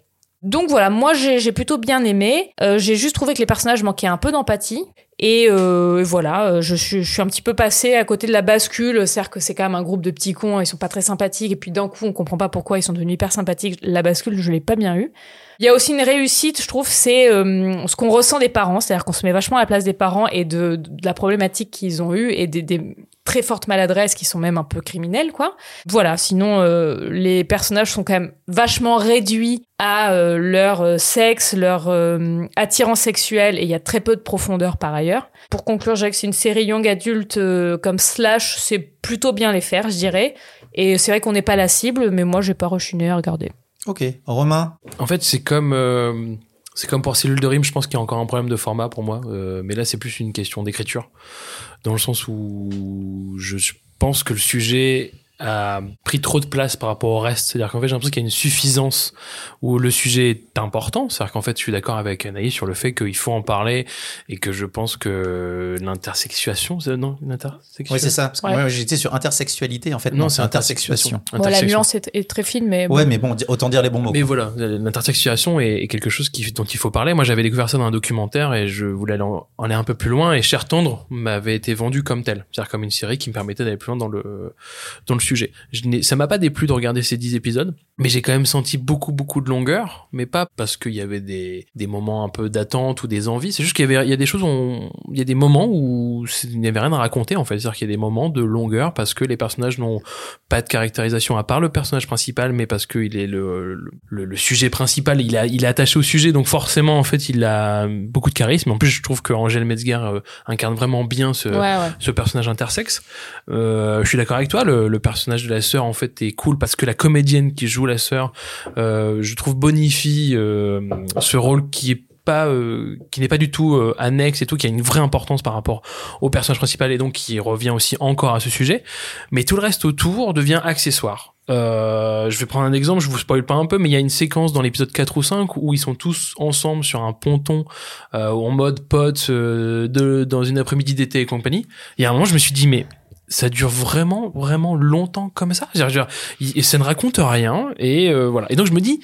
Donc voilà, moi j'ai plutôt bien aimé. Euh, j'ai juste trouvé que les personnages manquaient un peu d'empathie Et euh, voilà, euh, je suis, je suis un petit peu passée à côté de la bascule. C'est-à-dire que c'est quand même un groupe de petits cons, ils sont pas très sympathiques. Et puis d'un coup, on comprend pas pourquoi ils sont devenus hyper sympathiques. La bascule, je l'ai pas bien eu. Il y a aussi une réussite, je trouve, c'est euh, ce qu'on ressent des parents. C'est-à-dire qu'on se met vachement à la place des parents et de, de la problématique qu'ils ont eue et des, des très fortes maladresses qui sont même un peu criminelles, quoi. Voilà, sinon, euh, les personnages sont quand même vachement réduits à euh, leur euh, sexe, leur euh, attirance sexuelle, et il y a très peu de profondeur par ailleurs. Pour conclure, dirais que c'est une série young adulte euh, comme Slash, c'est plutôt bien les faire, je dirais. Et c'est vrai qu'on n'est pas la cible, mais moi, j'ai pas rechiné à regarder. Ok. Romain En fait, c'est comme euh, c'est comme pour Cellule de Rime, je pense qu'il y a encore un problème de format pour moi, euh, mais là c'est plus une question d'écriture, dans le sens où je pense que le sujet a pris trop de place par rapport au reste. C'est-à-dire qu'en fait, j'ai l'impression qu'il y a une suffisance où le sujet est important. C'est-à-dire qu'en fait, je suis d'accord avec Anaïs sur le fait qu'il faut en parler et que je pense que l'intersexuation, c'est- non, l'intersexuation. Oui, c'est ça. Parce que Ouais. moi, j'étais sur intersexualité, en fait. Non, c'est intersexuation. Bon, la nuance est, est très fine, mais bon. Ouais, mais bon, autant dire les bons mots. Mais voilà, l'intersexuation est, est quelque chose qui, dont il faut parler. Moi, j'avais découvert ça dans un documentaire et je voulais aller en, aller un peu plus loin. Et Cher Tendre m'avait été vendu comme tel, c'est-à-dire comme une série qui me permettait d'aller plus loin dans le dans le sujet. Je ça m'a pas déplu de regarder ces 10 épisodes, mais j'ai quand même senti beaucoup beaucoup de longueur, mais pas parce qu'il y avait des des moments un peu d'attente ou des envies. C'est juste qu'il y avait il y a des choses, où on- il y a des moments où il n'y avait rien à raconter en fait. C'est-à-dire qu'il y a des moments de longueur parce que les personnages n'ont pas de caractérisation à part le personnage principal, mais parce qu'il est le, le, le sujet principal, il, a, il est attaché au sujet, donc forcément, en fait, il a beaucoup de charisme. En plus, je trouve que Angèle Metzger euh, incarne vraiment bien ce, Ouais, ouais. ce personnage intersexe. Euh, je suis d'accord avec toi, le, le personnage de la sœur, en fait, est cool parce que la comédienne qui joue la sœur, euh, je trouve bonifie euh, ce rôle qui est pas euh, qui n'est pas du tout euh, annexe et tout qui a une vraie importance par rapport au personnage principal et donc qui revient aussi encore à ce sujet mais tout le reste autour devient accessoire je vais prendre un exemple, je vous spoil pas un peu, mais il y a une séquence dans l'épisode 4 ou 5 où ils sont tous ensemble sur un ponton en mode pote euh, de, dans une après-midi d'été et compagnie. Et à un moment, je me suis dit, mais ça dure vraiment, vraiment longtemps comme ça. Je veux dire, ça ne raconte rien. Et euh, voilà. Et donc, je me dis,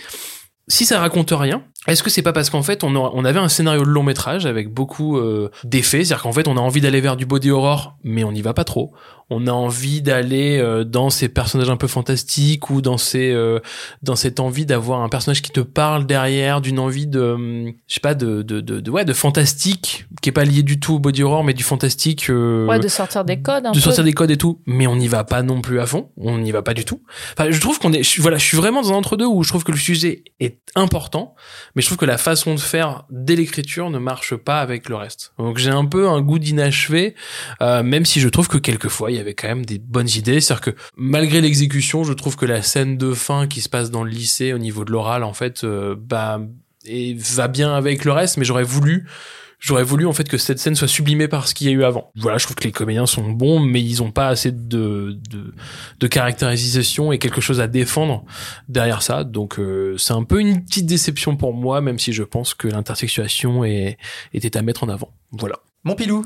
si ça raconte rien, est-ce que c'est pas parce qu'en fait on, aura- on avait un scénario de long métrage avec beaucoup euh, d'effets, c'est-à-dire qu'en fait on a envie d'aller vers du body horror, mais on n'y va pas trop. On a envie d'aller euh, dans ces personnages un peu fantastiques ou dans ces euh, dans cette envie d'avoir un personnage qui te parle derrière, d'une envie de hum, je sais pas de de, de de ouais de fantastique qui est pas lié du tout au body horror, mais du fantastique. euh, Ouais, de sortir des codes un de peu. sortir des codes et tout, mais on n'y va pas non plus à fond, on n'y va pas du tout. Enfin, je trouve qu'on est, je, voilà, je suis vraiment dans un entre-deux où je trouve que le sujet est important, mais je trouve que la façon de faire dès l'écriture ne marche pas avec le reste. Donc j'ai un peu un goût d'inachevé, euh, même si je trouve que quelquefois il y avait quand même des bonnes idées. C'est-à-dire que malgré l'exécution, je trouve que la scène de fin qui se passe dans le lycée au niveau de l'oral, en fait, euh, bah, va bien avec le reste, mais j'aurais voulu J'aurais voulu en fait que cette scène soit sublimée par ce qu'il y a eu avant. Voilà, je trouve que les comédiens sont bons, mais ils ont pas assez de de, de caractérisation et quelque chose à défendre derrière ça. Donc euh, c'est un peu une petite déception pour moi, même si je pense que l'intersexuation est était à mettre en avant. Voilà. Mon pilou.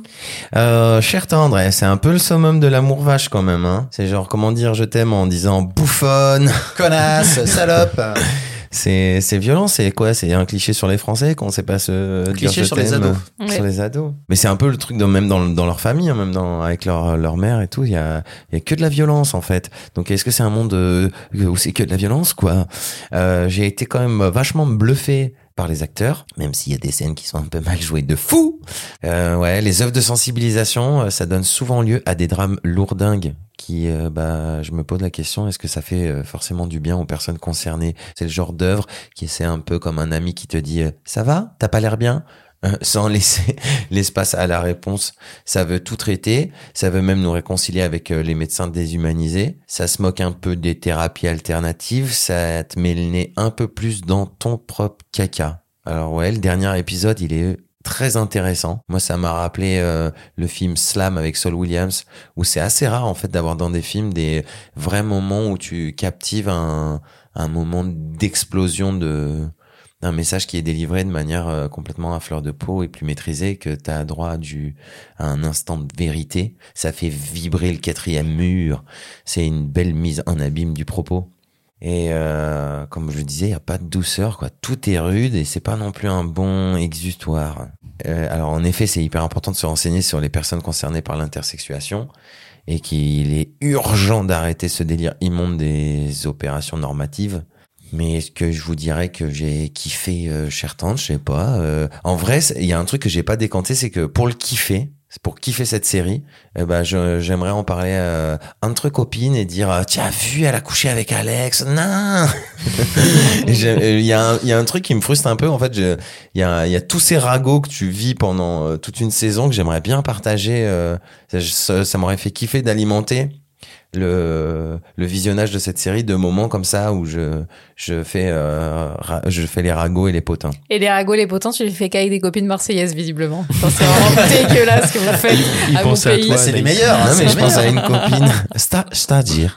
Euh, cher tendre, eh, c'est un peu le summum de l'amour vache quand même. Hein. C'est genre comment dire je t'aime en disant bouffonne, connasse, salope. C'est c'est violent, c'est quoi? C'est un cliché sur les Français qu'on sait pas se dire Cliché sur les ados. Ouais. Sur les ados. Mais c'est un peu le truc dans, même dans, dans leur famille, hein, même dans avec leur leur mère et tout. Il y a il y a que de la violence en fait. Donc est-ce que c'est un monde euh, où c'est que de la violence quoi? Euh, J'ai été quand même vachement bluffé par les acteurs, même s'il y a des scènes qui sont un peu mal jouées de fou. Euh, ouais, les œuvres de sensibilisation, euh, ça donne souvent lieu à des drames lourdingues qui, euh, bah, je me pose la question, est-ce que ça fait euh, forcément du bien aux personnes concernées? C'est le genre d'œuvre qui c'est un peu comme un ami qui te dit, ça va? T'as pas l'air bien? Euh, sans laisser l'espace à la réponse. Ça veut tout traiter, ça veut même nous réconcilier avec euh, les médecins déshumanisés, ça se moque un peu des thérapies alternatives, ça te met le nez un peu plus dans ton propre caca. Alors ouais, le dernier épisode, il est très intéressant. Moi, ça m'a rappelé euh, le film Slam avec Saul Williams, où c'est assez rare en fait d'avoir dans des films des vrais moments où tu captives un moment d'explosion de d'un message qui est délivré de manière euh, complètement à fleur de peau et plus maîtrisée, que tu as droit du, à un instant de vérité. Ça fait vibrer le quatrième mur. C'est une belle mise en abîme du propos. Et euh, comme je disais, il n'y a pas de douceur, quoi. Tout est rude et c'est pas non plus un bon exutoire. Euh, alors en effet, c'est hyper important de se renseigner sur les personnes concernées par l'intersexuation et qu'il est urgent d'arrêter ce délire immonde des opérations normatives. Mais est-ce que je vous dirais que j'ai kiffé euh, Cher Tante? Je sais pas. Euh, en vrai, il y a un truc que j'ai pas décanté, c'est que pour le kiffer, pour kiffer cette série, eh ben j'aimerais en parler euh, entre copines et dire tu as vu, elle a couché avec Alex. Non. Euh, Il y, a un- il y a un truc qui me frustre un peu. En fait, il y a, il y a tous ces ragots que tu vis pendant euh, toute une saison que j'aimerais bien partager. euh, ça m'aurait fait kiffer d'alimenter le, le visionnage de cette série de moments comme ça où je, je, fais, euh, ra- je fais les ragots et les potins. Et les ragots, les potins, tu les fais qu'avec des copines marseillaises, visiblement. C'est vraiment dégueulasse ce que vous faites Il à mon à pays. toi, C'est les meilleurs. hein, non, mais je pense à une copine. C'est-à-dire.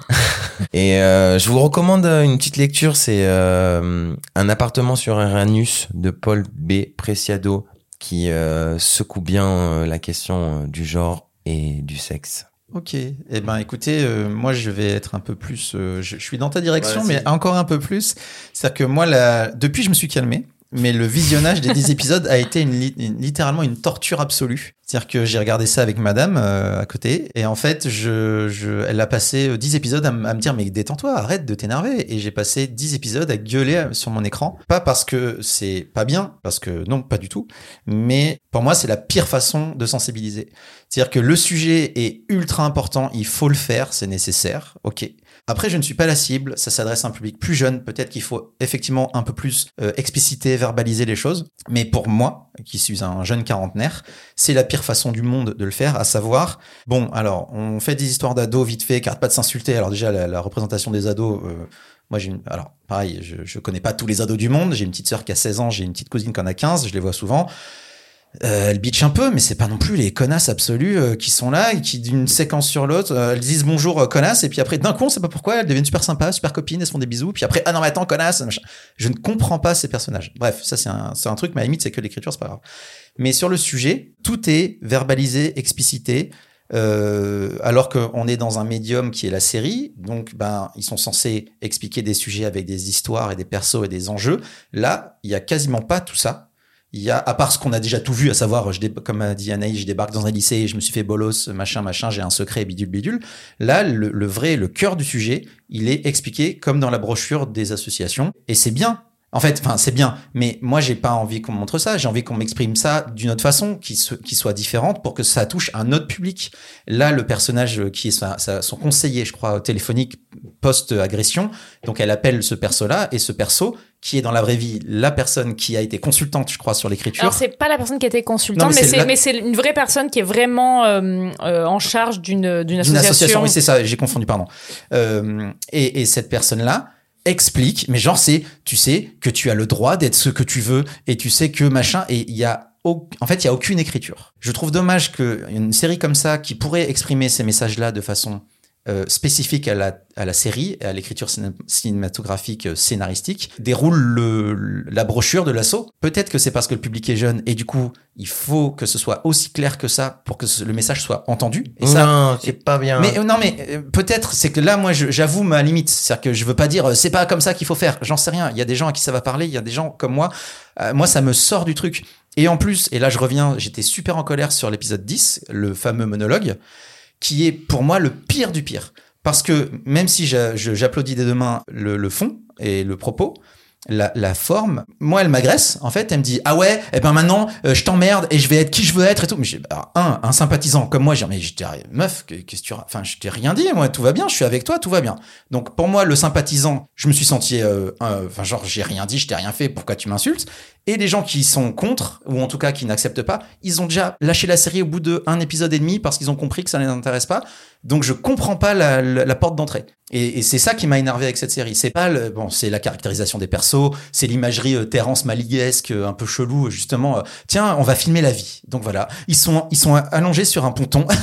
Et euh, je vous recommande une petite lecture. C'est euh, Un appartement sur Uranus de Paul B. Preciado qui euh, secoue bien euh, la question euh, du genre et du sexe. Ok. Eh ben, écoutez, euh, moi, je vais être un peu plus. euh, je, je suis dans ta direction, mais encore un peu plus. C'est-à-dire que moi, la... depuis, je me suis calmé. Mais le visionnage des 10 épisodes a été une li- une- littéralement une torture absolue. C'est-à-dire que j'ai regardé ça avec madame euh, à côté. Et en fait, je, je, elle a passé euh, 10 épisodes à, à me dire Mais détends-toi, arrête de t'énerver. Et j'ai passé 10 épisodes à gueuler euh, sur mon écran. Pas parce que c'est pas bien, parce que non, pas du tout. Mais pour moi, c'est la pire façon de sensibiliser. C'est-à-dire que le sujet est ultra important, il faut le faire, c'est nécessaire, ok. Après, je ne suis pas la cible, ça s'adresse à un public plus jeune, peut-être qu'il faut effectivement un peu plus euh, expliciter, verbaliser les choses. Mais pour moi, qui suis un jeune quarantenaire, c'est la pire façon du monde de le faire, à savoir, bon, alors, on fait des histoires d'ados vite fait, car pas de s'insulter. Alors déjà, la, la représentation des ados, euh, moi j'ai une... Alors, pareil, je, je connais pas tous les ados du monde, j'ai une petite sœur qui a 16 ans, j'ai une petite cousine qui en a 15, je les vois souvent. Euh, elles bitchent un peu, mais c'est pas non plus les connasses absolues euh, qui sont là et qui d'une séquence sur l'autre, euh, elles disent bonjour euh, connasse et puis après d'un coup on sait pas pourquoi elles deviennent super sympas, super copines, elles se font des bisous, puis après ah non mais attends connasse, machin. je ne comprends pas ces personnages. Bref, ça c'est un, un truc, mais à la limite c'est que l'écriture c'est pas grave. Mais sur le sujet, tout est verbalisé, explicité. Euh, alors qu'on est dans un médium qui est la série, donc ben ils sont censés expliquer des sujets avec des histoires et des persos et des enjeux. Là, il y a quasiment pas tout ça. Il y a, à part ce qu'on a déjà tout vu, à savoir, je comme a dit Anaïs, je débarque dans un lycée je me suis fait bolos, machin, machin, j'ai un secret, bidule, bidule. Là, le, le vrai, le cœur du sujet, il est expliqué comme dans la brochure des associations. Et c'est bien. En fait, enfin, c'est bien. Mais moi, j'ai pas envie qu'on me montre ça. J'ai envie qu'on m'exprime ça d'une autre façon, qui, se- qui soit différente pour que ça touche un autre public. Là, le personnage qui est sa- sa- son conseiller, je crois, téléphonique post-agression. Donc, elle appelle ce perso-là et ce perso, qui est dans la vraie vie la personne qui a été consultante, je crois, sur l'écriture. Alors c'est pas la personne qui était consultante, Non, mais c'est la- une vraie personne qui est vraiment euh, euh, en charge d'une d'une d'une association. association. Oui, c'est ça, j'ai confondu, pardon. Euh, et, et cette personne-là explique, mais genre, c'est, tu sais, que tu as le droit d'être ce que tu veux, et tu sais que machin, et il y a, en fait, il y a aucune écriture. Je trouve dommage qu'une série comme ça, qui pourrait exprimer ces messages-là de façon euh, spécifique à la, à la série, et à l'écriture ciné- cinématographique euh, scénaristique, déroule le, le- la brochure de l'assaut. Peut-être que c'est parce que le public est jeune, et du coup, il faut que ce soit aussi clair que ça pour que ce- le message soit entendu. Et ça, non, c'est pas bien. mais euh, non, mais euh, peut-être, c'est que là, moi, j'avoue ma limite. C'est-à-dire que je veux pas dire, c'est pas comme ça qu'il faut faire. J'en sais rien. Il y a des gens à qui ça va parler. Il y a des gens comme moi. Moi, ça me sort du truc. Et en plus, et là, je reviens, j'étais super en colère sur l'épisode 10, le fameux monologue, qui est pour moi le pire du pire. Parce que même si j'applaudis des deux mains le, le fond et le propos, la, forme, moi, elle m'agresse. En fait, elle me dit ah ouais, et ben maintenant, euh, je t'emmerde et je vais être qui je veux être et tout. Mais alors, un, un sympathisant comme moi, j'ai mais je meuf, que- qu'est-ce que tu, ra- enfin, je t'ai rien dit, moi, tout va bien, je suis avec toi, tout va bien. Donc pour moi, le sympathisant, je me suis senti, euh, enfin genre j'ai rien dit, je t'ai rien fait, pourquoi tu m'insultes? Et les gens qui sont contre ou en tout cas qui n'acceptent pas, ils ont déjà lâché la série au bout de un épisode et demi parce qu'ils ont compris que ça ne les intéresse pas. Donc je comprends pas la, porte d'entrée. Et, c'est ça qui m'a énervé avec cette série. C'est pas le, bon, c'est la caractérisation des persos, c'est l'imagerie euh, Terrence Maliguesque, euh, un peu chelou, justement. euh, Tiens, on va filmer la vie. Donc voilà, ils sont ils sont allongés sur un ponton.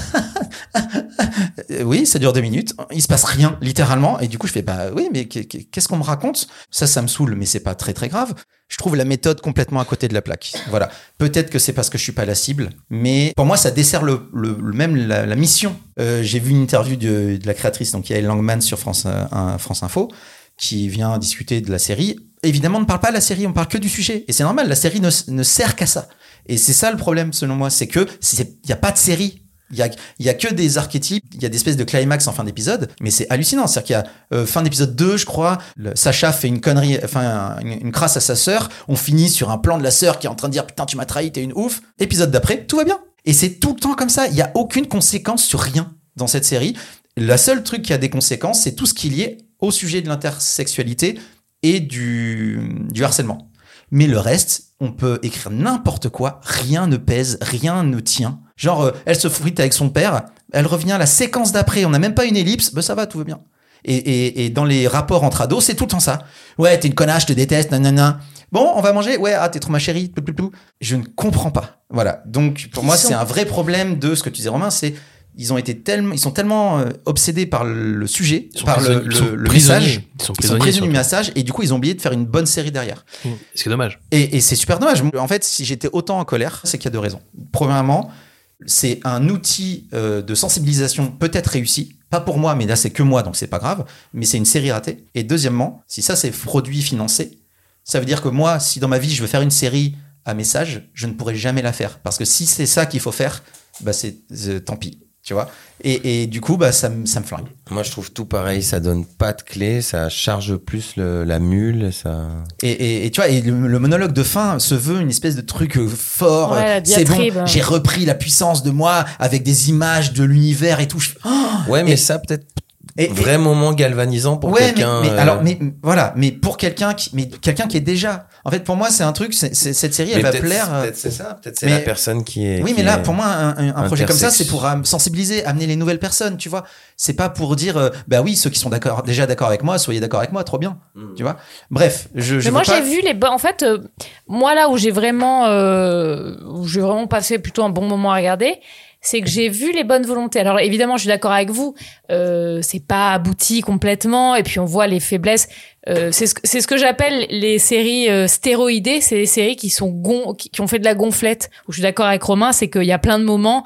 Oui, ça dure deux minutes. Il se passe rien, littéralement. Et du coup, je fais bah oui, mais qu'est- qu'est- qu'est-ce qu'on me raconte? Ça, ça me saoule, mais c'est pas très très grave. Je trouve la méthode complètement à côté de la plaque. Voilà. Peut-être que c'est parce que je suis pas la cible, mais pour moi, ça dessert le, même la, mission. Euh, J'ai vu une interview de, la créatrice, donc Yael Langman sur France, euh, France Info, qui vient discuter de la série, évidemment, on ne parle pas de la série, on parle que du sujet. Et c'est normal, la série ne, ne sert qu'à ça. Et c'est ça le problème, selon moi, c'est que il n'y a pas de série. Il y a, y a que des archétypes, il y a des espèces de climax en fin d'épisode, mais c'est hallucinant. C'est-à-dire qu'il y a euh, fin d'épisode 2, je crois, Sacha fait une connerie, enfin une, crasse à sa sœur, on finit sur un plan de la sœur qui est en train de dire putain tu m'as trahi, t'es une ouf. Épisode d'après, tout va bien. Et c'est tout le temps comme ça. Il y a aucune conséquence sur rien dans cette série. La seule truc qui a des conséquences, c'est tout ce qui est lié au sujet de l'intersexualité et du harcèlement. Mais le reste, on peut écrire n'importe quoi, rien ne pèse, rien ne tient. Genre, euh, elle se frite avec son père, elle revient la séquence d'après, on n'a même pas une ellipse, bah ça va, tout va bien. Et, et, et dans les rapports entre ados, c'est tout le temps ça. Ouais, t'es une connasse, je te déteste, nanana. Bon, on va manger? Ouais, ah, t'es trop ma chérie. plou, plou, plou. Je ne comprends pas. Voilà. Donc, pour Ils moi, sont- c'est un vrai problème de ce que tu disais, Romain. C'est ils ont été tellement, ils sont tellement euh, obsédés par le sujet, par le, prisonniers- ils sont le, message. Ils sont prisonniers, du message et du coup, ils ont oublié de faire une bonne série derrière. Ce qui est dommage. Et, et c'est super dommage. En fait, si j'étais autant en colère, c'est qu'il y a deux raisons. Premièrement, c'est un outil euh, de sensibilisation peut-être réussi. Pas pour moi, mais là c'est que moi, donc c'est pas grave. Mais c'est une série ratée. Et deuxièmement, si ça c'est produit financé, ça veut dire que moi, si dans ma vie je veux faire une série à message, je ne pourrai jamais la faire. Parce que si c'est ça qu'il faut faire, bah c'est c'est- tant pis. Tu vois et, et du coup, bah, ça, me- ça me flingue. Moi, je trouve tout pareil. Ça donne pas de clé, ça charge plus le- la mule, ça. Et, et, et tu vois, et le, le monologue de fin se veut une espèce de truc euh, fort. Ouais, euh, c'est bon, j'ai repris la puissance de moi avec des images de l'univers et tout. Oh Ouais, mais Et- ça peut-être et- vrai moment galvanisant pour ouais, mais, quelqu'un. mais euh, alors, mais voilà, mais pour quelqu'un qui, mais quelqu'un qui est déjà. En fait, pour moi, c'est un truc. c'est- c'est- cette série, elle mais va plaire. euh, Peut-être c'est ça. Peut-être c'est mais- la personne qui est. Oui, qui mais là, pour moi, un, un- un projet comme ça, c'est pour euh, sensibiliser, amener les nouvelles personnes, tu vois. C'est pas pour dire, euh, bah oui, ceux qui sont d'accord, déjà d'accord avec moi, soyez d'accord avec moi, trop bien, tu vois. Bref, je. je Mais moi, pas- j'ai vu les. En fait, euh, moi là où j'ai vraiment, euh, où j'ai vraiment passé plutôt un bon moment à regarder, c'est que j'ai vu les bonnes volontés. Alors évidemment, je suis d'accord avec vous. Euh, c'est pas abouti complètement, et puis on voit les faiblesses. Euh, c'est ce, ce que j'appelle les séries euh, stéroïdées. C'est les séries qui sont gon qui, ont fait de la gonflette. Où je suis d'accord avec Romain, c'est qu'il y a plein de moments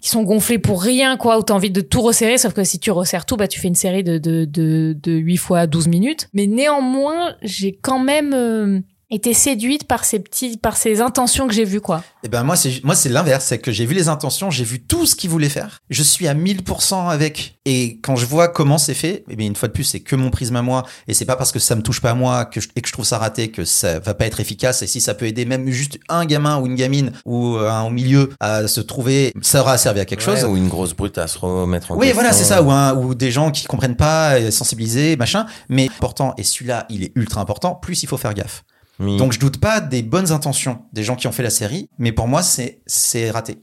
qui sont gonflés pour rien, quoi, où t'as envie de tout resserrer, sauf que si tu resserres tout, bah, tu fais une série de, de, de, de 8 fois 12 minutes. Mais néanmoins, j'ai quand même euh, été séduite par ces petits, par ces intentions que j'ai vues, quoi. Eh ben moi c'est moi c'est l'inverse, c'est que j'ai vu les intentions, j'ai vu tout ce qu'il voulait faire. Je suis à 1000% avec et quand je vois comment c'est fait, eh bien une fois de plus c'est que mon prisme à moi et c'est pas parce que ça me touche pas à moi que je, et que je trouve ça raté que ça va pas être efficace et si ça peut aider même juste un gamin ou une gamine ou euh, un au milieu à se trouver, ça aura servi à quelque Ouais, chose. Ou une grosse brute à se remettre en Oui, question. voilà, c'est ça, ou, un- ou des gens qui comprennent pas, euh, sensibilisés, machin. Mais important, et celui-là, il est ultra important, plus il faut faire gaffe. Donc je doute pas des bonnes intentions des gens qui ont fait la série, mais pour moi, c'est c'est raté.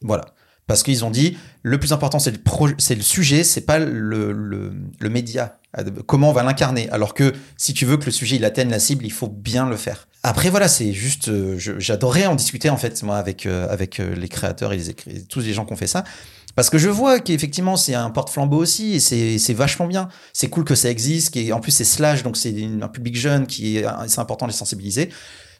Voilà. Parce qu'ils ont dit, le plus important, c'est le, c'est le sujet, c'est pas le, le, le média. Comment on va l'incarner? Alors que si tu veux que le sujet il atteigne la cible, il faut bien le faire. Après, voilà, c'est juste. euh, J'adorais en discuter, en fait, moi, avec, euh, avec euh, les créateurs et les tous les gens qui ont fait ça. Parce que je vois qu'effectivement, c'est un porte-flambeau aussi, et c'est vachement bien. C'est cool que ça existe, qui en plus, c'est slash, donc c'est un public jeune qui est. C'est important de les sensibiliser.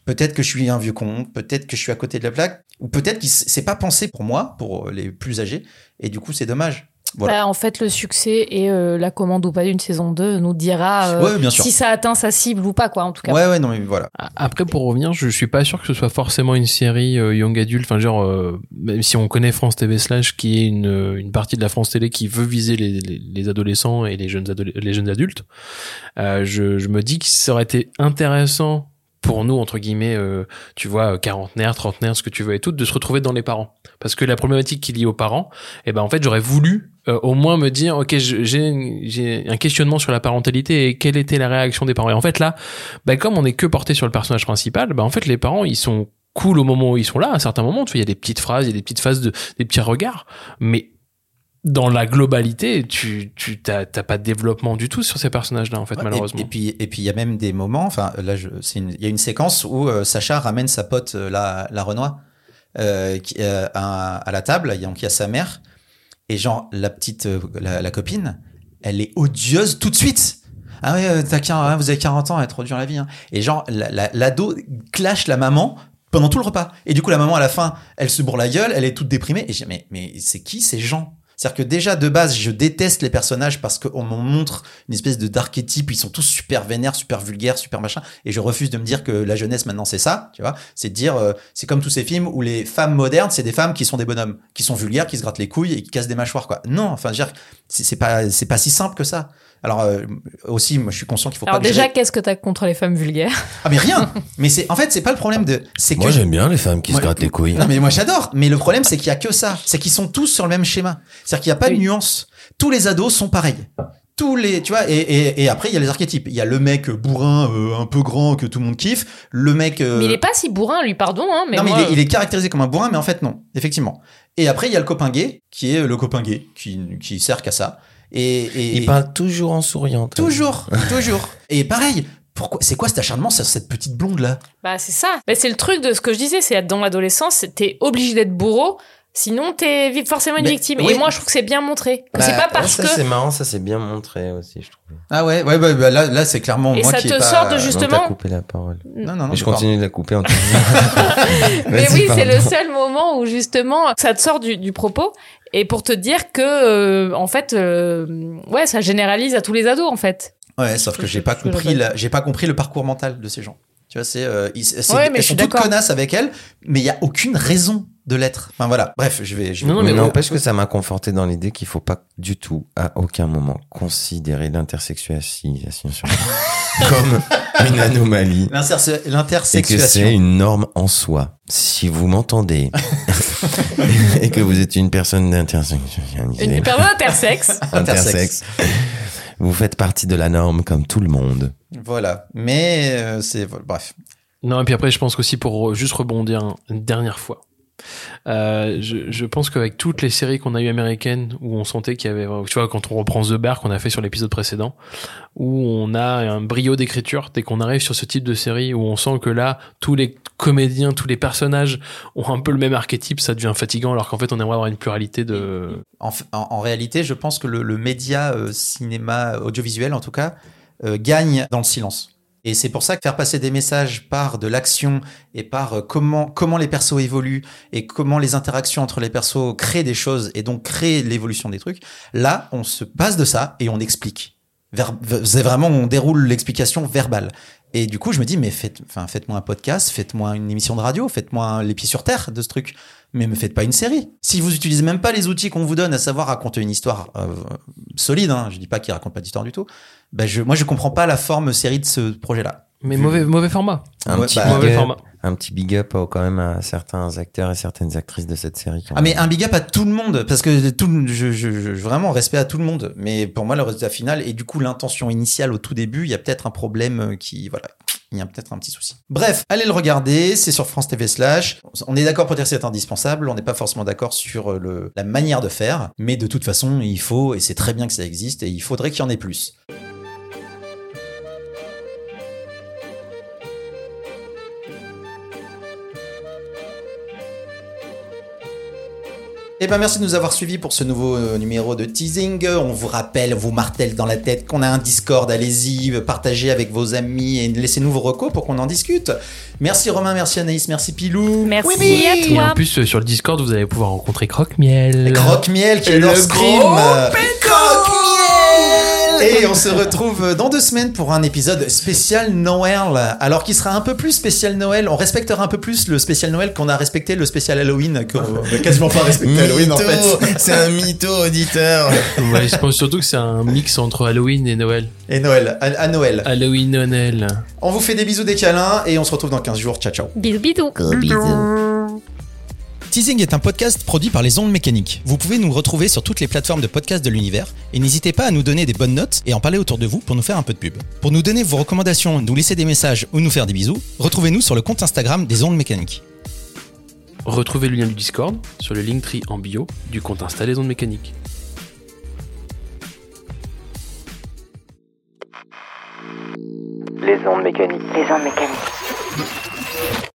Peut-être que je suis un vieux con, peut-être que je suis à côté de la plaque, ou peut-être que c'est pas pensé pour moi, pour les plus âgés, et du coup, c'est dommage. Voilà. Bah, en fait, le succès et euh, la commande ou pas d'une saison 2 nous dira euh, Ouais, bien sûr. si ça atteint sa cible ou pas, quoi, en tout cas. Ouais, ouais, non, mais voilà. Après, pour revenir, je suis pas sûr que ce soit forcément une série euh, young adulte. Enfin, genre, euh, même si on connaît France TV slash, qui est une, euh, une partie de la France Télé qui veut viser les, les, les adolescents et les jeunes, adole- les jeunes adultes, euh, je, je me dis que ça aurait été intéressant pour nous, entre guillemets, euh, tu vois, euh, quarantenaire, trentenaire, ce que tu veux et tout, de se retrouver dans les parents. Parce que la problématique qui est liée aux parents, eh ben, en fait, j'aurais voulu euh, au moins me dire, ok, j'ai un questionnement sur la parentalité et quelle était la réaction des parents. Et en fait, là, bah, comme on est que porté sur le personnage principal, bah, en fait, les parents, ils sont cool au moment où ils sont là. À un certain moment, tu vois, il y a des petites phrases, il y a des petites phases de, des petits regards, mais dans la globalité, tu, tu t'as, pas de développement du tout sur ces personnages-là, en fait, Ouais, malheureusement. Et, puis, et puis il y a même des moments. Enfin, là, je- il y a une séquence où euh, Sacha ramène sa pote euh, la, la Renoir euh, qui, à, à la table. il y a- Donc il y a sa mère et genre la petite, la, la copine, elle est odieuse tout de suite. Ah ouais, t'as 40, hein, vous avez 40 ans, elle est trop dure la vie. hein. Et genre la- la- l'ado clash la maman pendant tout le repas. Et du coup la maman à la fin, elle se bourre la gueule, elle est toute déprimée. Et j'ai mais mais c'est qui ces gens? C'est-à-dire que déjà de base, je déteste les personnages parce qu'on m'en montre une espèce de d'archétype. Ils sont tous super vénères, super vulgaires, super machin. Et je refuse de me dire que la jeunesse maintenant c'est ça, tu vois. C'est de dire, euh, c'est comme tous ces films où les femmes modernes, c'est des femmes qui sont des bonhommes, qui sont vulgaires, qui se grattent les couilles et qui cassent des mâchoires, quoi. Non, enfin, je c'est pas, c'est pas si simple que ça. Alors euh, aussi, moi, je suis conscient qu'il faut Alors pas. que je déjà, qu'est-ce que t'as contre les femmes vulgaires? Ah mais rien. mais c'est, en fait, c'est pas le problème de. C'est Moi, que j'aime bien les femmes qui Moi- se grattent les couilles. non mais moi j'adore. Mais le problème c'est qu'il y a que ça. C'est qu'ils sont tous sur le même schéma. C'est-à-dire qu'il n'y a pas de nuance. Tous les ados sont pareils. Tous les, tu vois, et, et, et après il y a les archétypes. Il y a le mec bourrin, euh, un peu grand que tout le monde kiffe. Le mec. euh, Mais il est pas si bourrin, lui, pardon. Hein, mais non mais moi, il est, il est caractérisé comme un bourrin, mais en fait non, effectivement. Et après il y a le copain gay qui est le copain gay qui qui sert qu'à ça. Et, et Il parle toujours en souriant. toujours, toujours. Et pareil. Pourquoi C'est quoi cet acharnement sur cette petite blonde là Bah c'est ça. Bah, c'est le truc de ce que je disais, c'est dans l'adolescence, t'es obligé d'être bourreau, sinon t'es forcément une Mais- victime. oui. Et moi je trouve que c'est bien montré. Que Bah, c'est pas parce ça, que c'est marrant, ça c'est bien montré aussi, je trouve. Ah ouais, ouais, ouais, bah là, là c'est clairement Et moi ça qui te pas... sort de Non, justement. t'as coupé la parole. Non, non, non. Mais je continue de la couper en tout Mais oui, c'est le seul moment où justement ça te sort du, du propos et pour te dire que euh, en fait, euh, ouais, ça généralise à tous les ados en fait. Ouais, sauf que j'ai pas compris, la- j'ai pas compris le parcours mental de ces gens. Tu vois, c'est, euh, ils, c'est- Ouais, mais elles je sont toutes connasses avec elles, mais il y a aucune raison de l'être. Enfin voilà. Bref, je vais. Je vais Non, non, mais n'empêche que ça m'a conforté dans l'idée qu'il faut pas du tout, à aucun moment, considérer l'intersexualisation comme une anomalie. L'interse- Et que c'est une norme en soi. Si vous m'entendez et que vous êtes une personne d'intersexualité, Une personne intersexe. intersexe, vous faites partie de la norme comme tout le monde. Voilà. Mais euh, c'est bref. Non, et puis après, je pense qu'aussi pour juste rebondir une dernière fois. Euh, je, pense qu'avec toutes les séries qu'on a eues américaines où on sentait qu'il y avait, tu vois, quand on reprend The Bear qu'on a fait sur l'épisode précédent, où on a un brio d'écriture dès qu'on arrive sur ce type de série où on sent que là, tous les comédiens, tous les personnages ont un peu le même archétype, ça devient fatigant alors qu'en fait on aimerait avoir une pluralité de. En, réalité, je pense que le, le média euh, cinéma audiovisuel, en tout cas, euh, gagne dans le silence. Et c'est pour ça que faire passer des messages par de l'action et par euh, comment les persos évoluent et comment les interactions entre les persos créent des choses et donc créent l'évolution des trucs. Là, on se passe de ça et on explique. C'est vraiment on déroule l'explication verbale. Et du coup, je me dis mais faites enfin faites-moi un podcast, faites-moi une émission de radio, faites-moi les pieds sur terre de ce truc mais me faites pas une série. Si vous utilisez même pas les outils qu'on vous donne, à savoir raconter une histoire euh, solide, hein, je dis pas qu'il raconte pas d'histoire du tout, ben je, moi je comprends pas la forme série de ce projet-là. Mais mauvais, mauvais format. Un, Ouais, petit bah, mauvais format. Un petit big up euh, quand même à certains acteurs et certaines actrices de cette série. Ah mais un big up à tout le monde parce que tout, le- je, je, je- vraiment respect à tout le monde. Mais pour moi le résultat final et du coup l'intention initiale au tout début, il y a peut-être un problème euh, qui voilà, il y a peut-être un petit souci. Bref, allez le regarder, c'est sur France TV slash. On est d'accord pour dire que c'est indispensable, on n'est pas forcément d'accord sur euh, le, la manière de faire, mais de toute façon il faut et c'est très bien que ça existe et il faudrait qu'il y en ait plus. Eh ben merci de nous avoir suivis pour ce nouveau euh, numéro de teasing. On vous rappelle, on vous martèle dans la tête qu'on a un Discord. Allez-y, partagez avec vos amis et laissez-nous vos recos pour qu'on en discute. Merci Romain, merci Anaïs, merci Pilou. Merci Oui, à Et en plus, euh, sur le Discord, vous allez pouvoir rencontrer Croque-Miel. Croque-miel qui Et est le leur scream. Et on se retrouve dans deux semaines pour un épisode spécial Noël. Alors qui sera un peu plus spécial Noël? On respectera un peu plus le spécial Noël qu'on a respecté le spécial Halloween. Qu'on n'a quasiment pas respecté Halloween en fait. Mytho, c'est un mytho auditeur. Ouais, je pense surtout que c'est un mix entre Halloween et Noël. Et Noël, à, à Noël. Halloween, Noël. On vous fait des bisous, des câlins et on se retrouve dans 15 jours. Ciao, ciao. Bisous, bisous. Teasing est un podcast produit par les ondes mécaniques. Vous pouvez nous retrouver sur toutes les plateformes de podcast de l'univers et n'hésitez pas à nous donner des bonnes notes et en parler autour de vous pour nous faire un peu de pub. Pour nous donner vos recommandations, nous laisser des messages ou nous faire des bisous, retrouvez-nous sur le compte Instagram des ondes mécaniques. Retrouvez le lien du Discord sur le Linktree en bio du compte Insta Les Ondes Mécaniques. Les ondes mécaniques. Les ondes mécaniques.